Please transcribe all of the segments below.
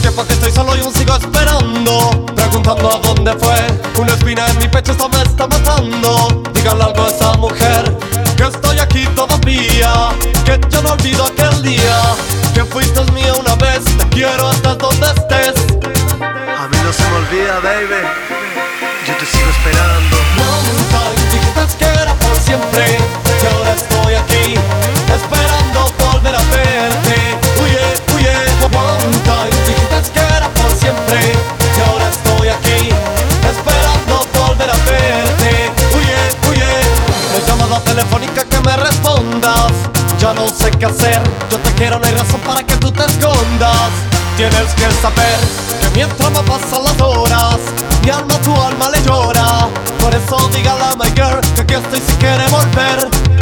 un tiempo que estoy solo y aún sigo esperando Preguntando a dónde fue Una espina en mi pecho esta me está matando. Díganle algo a esa mujer Que estoy aquí todavía Que yo no olvido aquel día Que fuiste mía una vez Te quiero hasta donde estés. A mí no se me olvida, baby Yo te sigo esperando Ya no sé qué hacer. Yo te quiero, no hay razón para que tú te escondas. Tienes que saber que mientras me pasan las horas Mi alma tu alma le llora. Por eso dígale a my girl que aquí estoy si quiere volver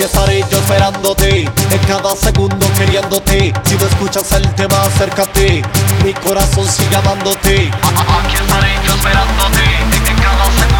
Aquí estaré yo esperándote En cada segundo queriéndote. Si no escuchas el tema acércate. Mi corazón sigue amándote. Aquí estaré yo esperándote